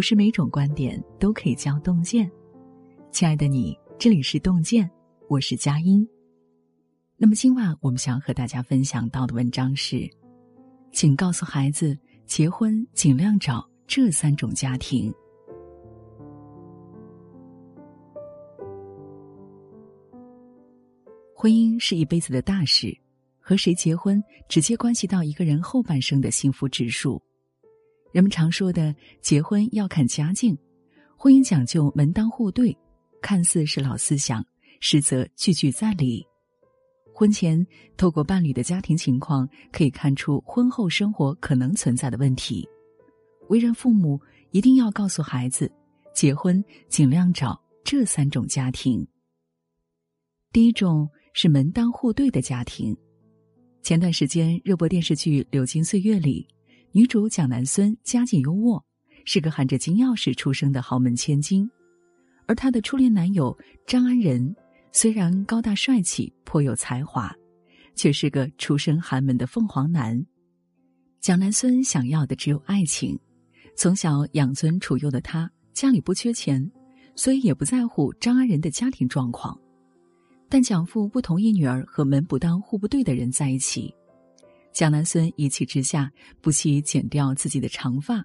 不是每种观点都可以叫洞见。亲爱的你，这里是洞见，我是佳音。那么今晚我们想和大家分享到的文章是，请告诉孩子，结婚尽量找这三种家庭。婚姻是一辈子的大事，和谁结婚直接关系到一个人后半生的幸福指数。人们常说的结婚要看家境，婚姻讲究门当户对，看似是老思想，实则句句在理。婚前透过伴侣的家庭情况，可以看出婚后生活可能存在的问题。为人父母一定要告诉孩子，结婚尽量找这三种家庭。第一种是门当户对的家庭。前段时间热播电视剧《流金岁月》里。女主蒋南孙家境优渥，是个含着金钥匙出生的豪门千金，而她的初恋男友张安仁虽然高大帅气、颇有才华，却是个出身寒门的凤凰男。蒋南孙想要的只有爱情，从小养尊处优的他家里不缺钱，所以也不在乎张安仁的家庭状况。但蒋父不同意女儿和门不当户不对的人在一起。蒋南孙一气之下，不惜剪掉自己的长发，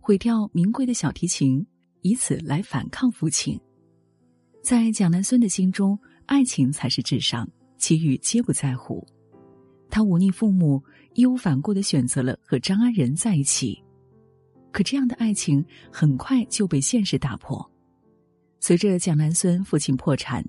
毁掉名贵的小提琴，以此来反抗父亲。在蒋南孙的心中，爱情才是至上，其余皆不在乎。他忤逆父母，义无反顾的选择了和张安仁在一起。可这样的爱情很快就被现实打破。随着蒋南孙父亲破产，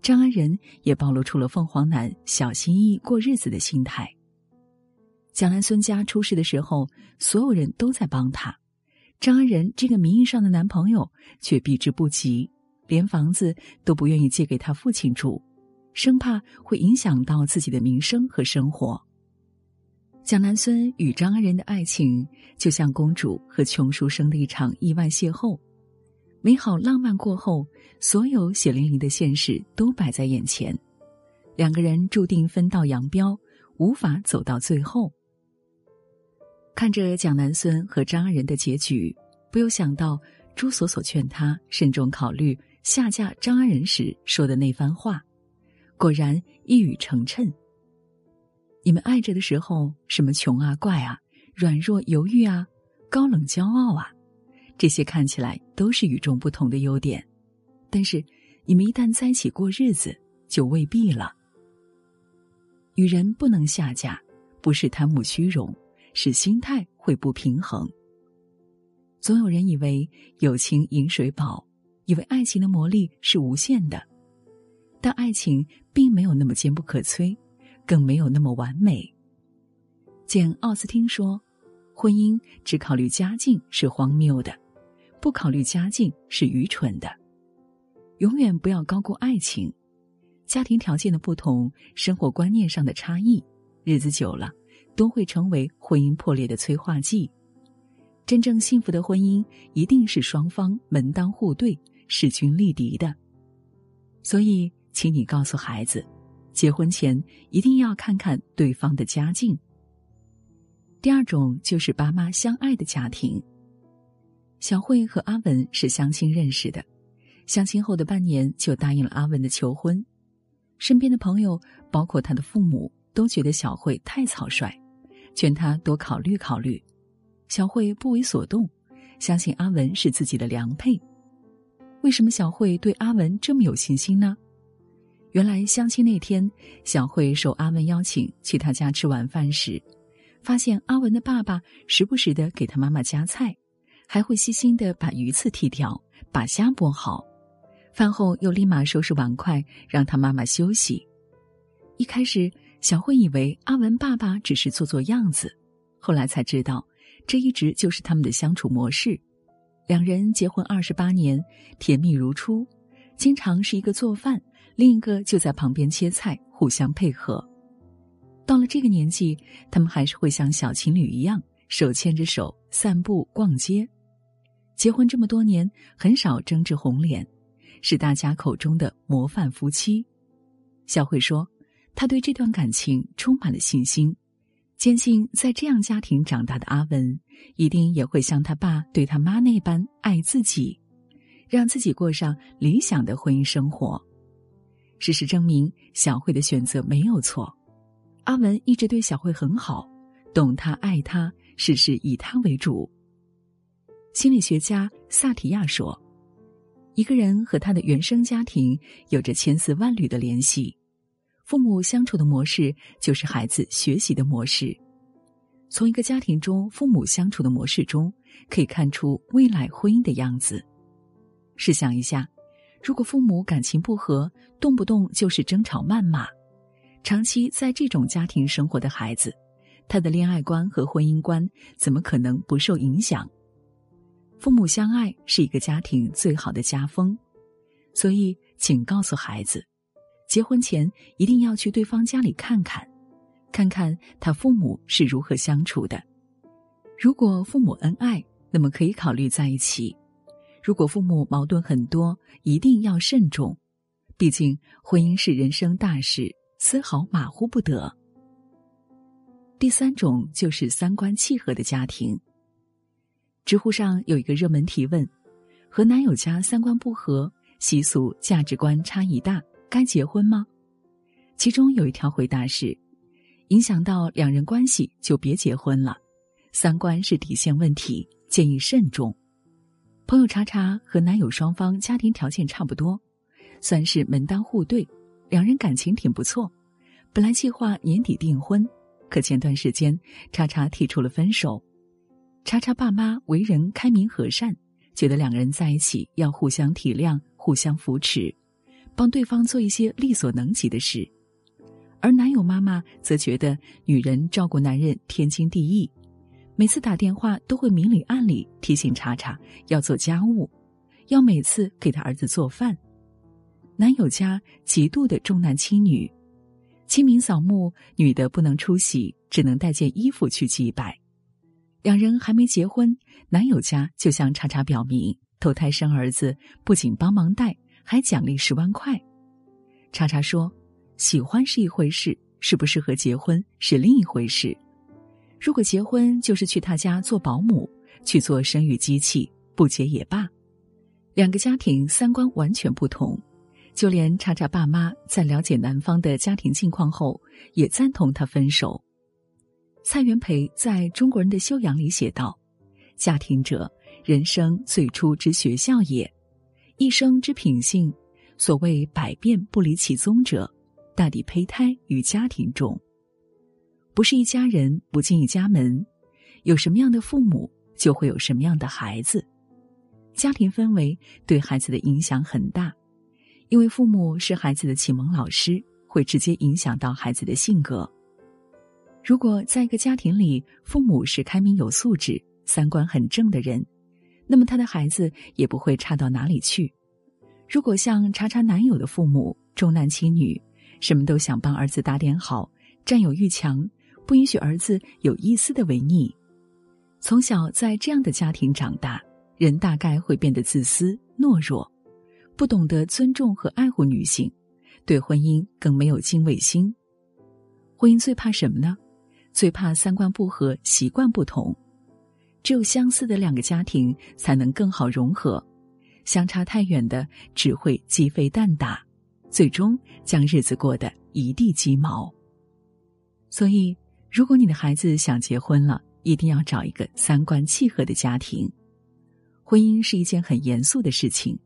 张安仁也暴露出了凤凰男小心翼翼过日子的心态。蒋南孙家出事的时候，所有人都在帮他，张安仁这个名义上的男朋友却避之不及，连房子都不愿意借给他父亲住，生怕会影响到自己的名声和生活。蒋南孙与张安仁的爱情就像公主和穷书生的一场意外邂逅，美好浪漫过后，所有血淋淋的现实都摆在眼前，两个人注定分道扬镳，无法走到最后。看着蒋南孙和张安仁的结局，不由想到朱锁锁劝他慎重考虑下嫁张安仁时说的那番话，果然一语成谶。你们爱着的时候，什么穷啊、怪啊、软弱犹豫啊、高冷骄傲啊，这些看起来都是与众不同的优点，但是你们一旦在一起过日子，就未必了。女人不能下嫁，不是贪慕虚荣。使心态会不平衡。总有人以为友情饮水饱，以为爱情的魔力是无限的，但爱情并没有那么坚不可摧，更没有那么完美。简·奥斯汀说：“婚姻只考虑家境是荒谬的，不考虑家境是愚蠢的。永远不要高估爱情。家庭条件的不同，生活观念上的差异，日子久了。”都会成为婚姻破裂的催化剂。真正幸福的婚姻，一定是双方门当户对、势均力敌的。所以，请你告诉孩子，结婚前一定要看看对方的家境。第二种就是爸妈相爱的家庭。小慧和阿文是相亲认识的，相亲后的半年就答应了阿文的求婚。身边的朋友，包括他的父母，都觉得小慧太草率。劝他多考虑考虑，小慧不为所动，相信阿文是自己的良配。为什么小慧对阿文这么有信心呢？原来相亲那天，小慧受阿文邀请去他家吃晚饭时，发现阿文的爸爸时不时的给他妈妈夹菜，还会细心的把鱼刺剔掉，把虾剥好，饭后又立马收拾碗筷，让他妈妈休息。一开始。小慧以为阿文爸爸只是做做样子，后来才知道，这一直就是他们的相处模式。两人结婚二十八年，甜蜜如初，经常是一个做饭，另一个就在旁边切菜，互相配合。到了这个年纪，他们还是会像小情侣一样，手牵着手散步、逛街。结婚这么多年，很少争执红脸，是大家口中的模范夫妻。小慧说。他对这段感情充满了信心，坚信在这样家庭长大的阿文，一定也会像他爸对他妈那般爱自己，让自己过上理想的婚姻生活。事实证明，小慧的选择没有错。阿文一直对小慧很好，懂她、爱她，事事以她为主。心理学家萨提亚说：“一个人和他的原生家庭有着千丝万缕的联系。”父母相处的模式就是孩子学习的模式。从一个家庭中父母相处的模式中，可以看出未来婚姻的样子。试想一下，如果父母感情不和，动不动就是争吵谩骂，长期在这种家庭生活的孩子，他的恋爱观和婚姻观怎么可能不受影响？父母相爱是一个家庭最好的家风，所以请告诉孩子。结婚前一定要去对方家里看看，看看他父母是如何相处的。如果父母恩爱，那么可以考虑在一起；如果父母矛盾很多，一定要慎重。毕竟婚姻是人生大事，丝毫马虎不得。第三种就是三观契合的家庭。知乎上有一个热门提问：和男友家三观不合，习俗价值观差异大。该结婚吗？其中有一条回答是：影响到两人关系就别结婚了，三观是底线问题，建议慎重。朋友查查和男友双方家庭条件差不多，算是门当户对，两人感情挺不错。本来计划年底订婚，可前段时间查查提出了分手。查查爸妈为人开明和善，觉得两人在一起要互相体谅，互相扶持。帮对方做一些力所能及的事，而男友妈妈则觉得女人照顾男人天经地义，每次打电话都会明里暗里提醒查查要做家务，要每次给他儿子做饭。男友家极度的重男轻女，清明扫墓女的不能出席，只能带件衣服去祭拜。两人还没结婚，男友家就向查查表明，投胎生儿子不仅帮忙带。还奖励十万块，查查说：“喜欢是一回事，适不适合结婚是另一回事。如果结婚就是去他家做保姆，去做生育机器，不结也罢。”两个家庭三观完全不同，就连查查爸妈在了解男方的家庭境况后，也赞同他分手。蔡元培在中国人的修养里写道：“家庭者，人生最初之学校也。”一生之品性，所谓百变不离其宗者，大抵胚胎于家庭中。不是一家人不进一家门，有什么样的父母，就会有什么样的孩子。家庭氛围对孩子的影响很大，因为父母是孩子的启蒙老师，会直接影响到孩子的性格。如果在一个家庭里，父母是开明有素质、三观很正的人。那么他的孩子也不会差到哪里去。如果像查查男友的父母重男轻女，什么都想帮儿子打点好，占有欲强，不允许儿子有一丝的违逆，从小在这样的家庭长大，人大概会变得自私懦弱，不懂得尊重和爱护女性，对婚姻更没有敬畏心。婚姻最怕什么呢？最怕三观不合，习惯不同。只有相似的两个家庭才能更好融合，相差太远的只会鸡飞蛋打，最终将日子过得一地鸡毛。所以，如果你的孩子想结婚了，一定要找一个三观契合的家庭。婚姻是一件很严肃的事情，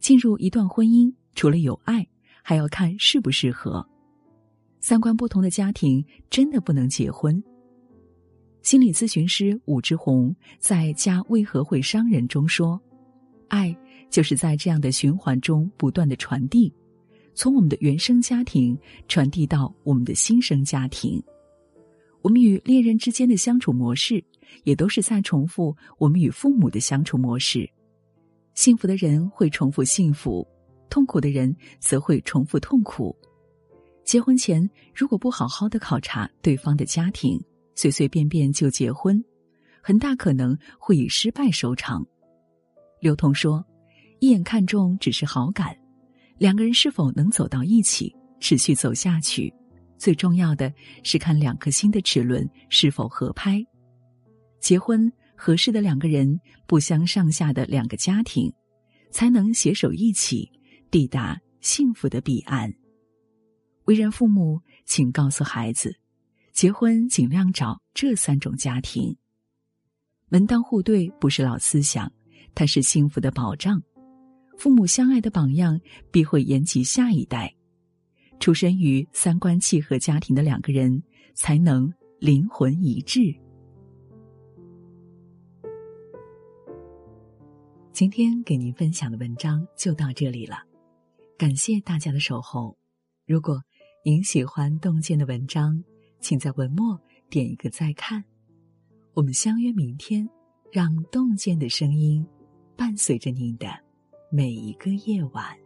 进入一段婚姻，除了有爱，还要看适不适合。三观不同的家庭真的不能结婚。心理咨询师武志红在《家为何会伤人》中说：“爱就是在这样的循环中不断的传递，从我们的原生家庭传递到我们的新生家庭。我们与恋人之间的相处模式，也都是在重复我们与父母的相处模式。幸福的人会重复幸福，痛苦的人则会重复痛苦。结婚前如果不好好的考察对方的家庭。”随随便便就结婚，很大可能会以失败收场。刘同说：“一眼看中只是好感，两个人是否能走到一起，持续走下去，最重要的是看两颗心的齿轮是否合拍。结婚合适的两个人，不相上下的两个家庭，才能携手一起抵达幸福的彼岸。为人父母，请告诉孩子，结婚尽量找这三种家庭。门当户对不是老思想，它是幸福的保障。父母相爱的榜样，必会延及下一代。出身于三观契合家庭的两个人，才能灵魂一致。今天给您分享的文章就到这里了，感谢大家的守候。如果您喜欢洞见的文章，请在文末点一个再看。我们相约明天，让洞见的声音伴随着您的。每一个夜晚。